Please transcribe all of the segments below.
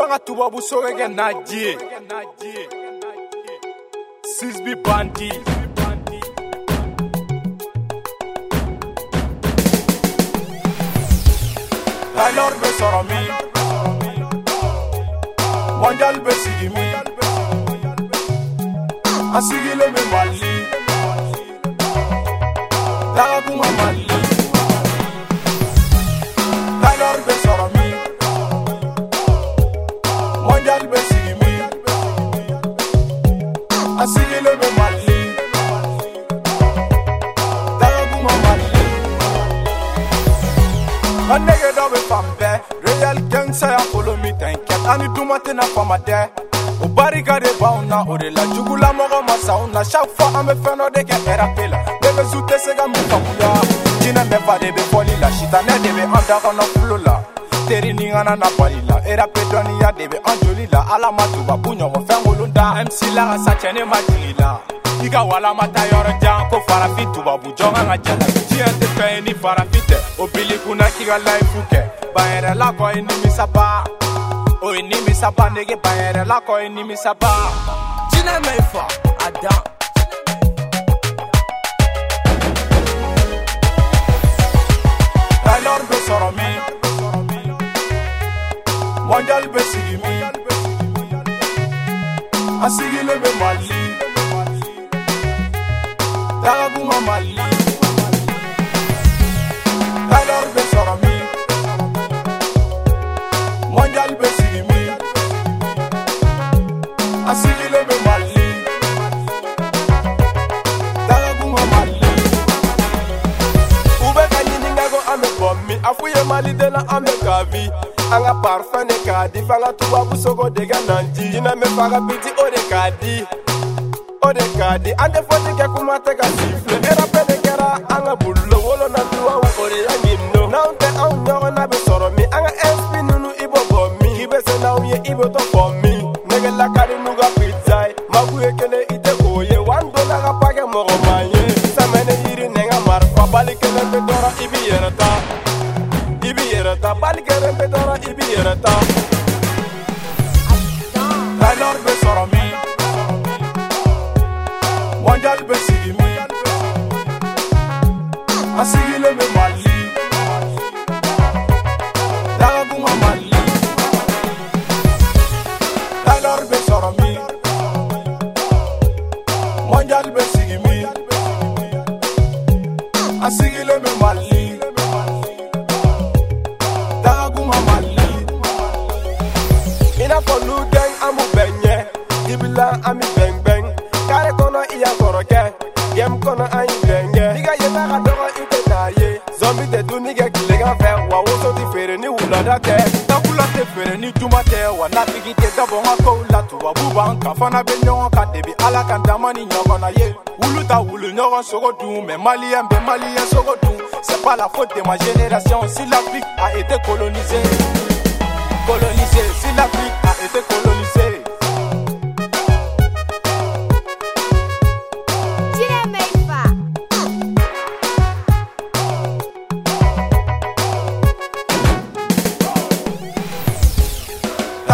fanga tubabu sogɛkɛ n'a ji ye sisbi bandi taylor bɛ sɔrɔ min mɔnjali bɛ sigi min a sigilen bɛ saya follow me t'inquiète ani duma tɛna fama dɛ o barika de b'anw na o de la jugulamɔgɔ ma sa anw na chaque fois an bɛ fɛn dɔ de kɛ rap la bebezu tɛ se ka min faamuya jinɛ mɛnfa de bɛ fɔli la sitanɛ de bɛ an da kɔnɔ kulo la teri ni ŋana na bali la rap dɔnniya de bɛ an joli la ala ma tubabu ɲɔgɔn fɛn wolon da mc la ka sa cɛni ma jigi la i ka walama ta yɔrɔ jan ko farafin tubabu jɔn kan ka jala diɲɛ tɛ fɛn ye ni farafin tɛ o bili kunna k'i ka layifu kɛ banyɛrɛ la ko i nimisa o ye nimisa nege banyɛrɛ la ko i nimisa Jina jinɛ mɛ fa a dan. tailɔri bɛ sɔrɔ min mɔdɛli bɛ sigi min a sigilen bɛ mali. asilileme mali dagaguma mali ube ka ɲiningako an be bɔmi a fu ye malidena an be kavi an ka parfɛn ne k'a di fan ka tubabu sogo de ka nanji jinɛ me fa ka biti o de k'a di o de k'a di an tɛ fɔti kɛ kuma tɛ ka sifile erapɛ de kɛra an ka bululo wolo na duwaw o de la ɲinno n'anw tɛ anw ɲɔgɔn na be makuekene ite koye wan dɔ daga pakɛ mɔgɔ ma ye samɛnɛ yiri nɛŋa marifa balikɛrɛn bɛ dɔrɔ i bi yɛrɛ ta i bi yɛrɛ ta balikɛrɛn bɛ dɔrɔ ta hundred bẹ́sì mi asígilé mi mà lé dágún mà mà lé iná pọ̀lú dẹ́n amú bẹ̀yẹ ibìlà àmì bẹ̀ngbẹ̀ng kárí kọ́nà ìyá kọ̀rọ̀ kẹ́ yẹm kọ́nà àyìn bẹ̀ngẹ́ nígbà yẹn náà sɛnɛ tɛ takula tɛ feere ni juma tɛ wa natigi tɛ dabɔ n ka kow la tubabu b'an kan fana bɛ ɲɔgɔn kan debi ala ka dama ni ɲɔgɔn na ye wulu ta wulu ɲɔgɔn sogo dun mɛ maliyɛn bɛ maliyɛn sogo dun c'est pas la faute de ma génération si l'afrique a été colonisée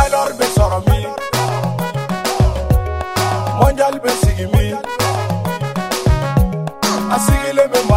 El menor a mí, Mueñal ve sigue mí, Así que le vemos,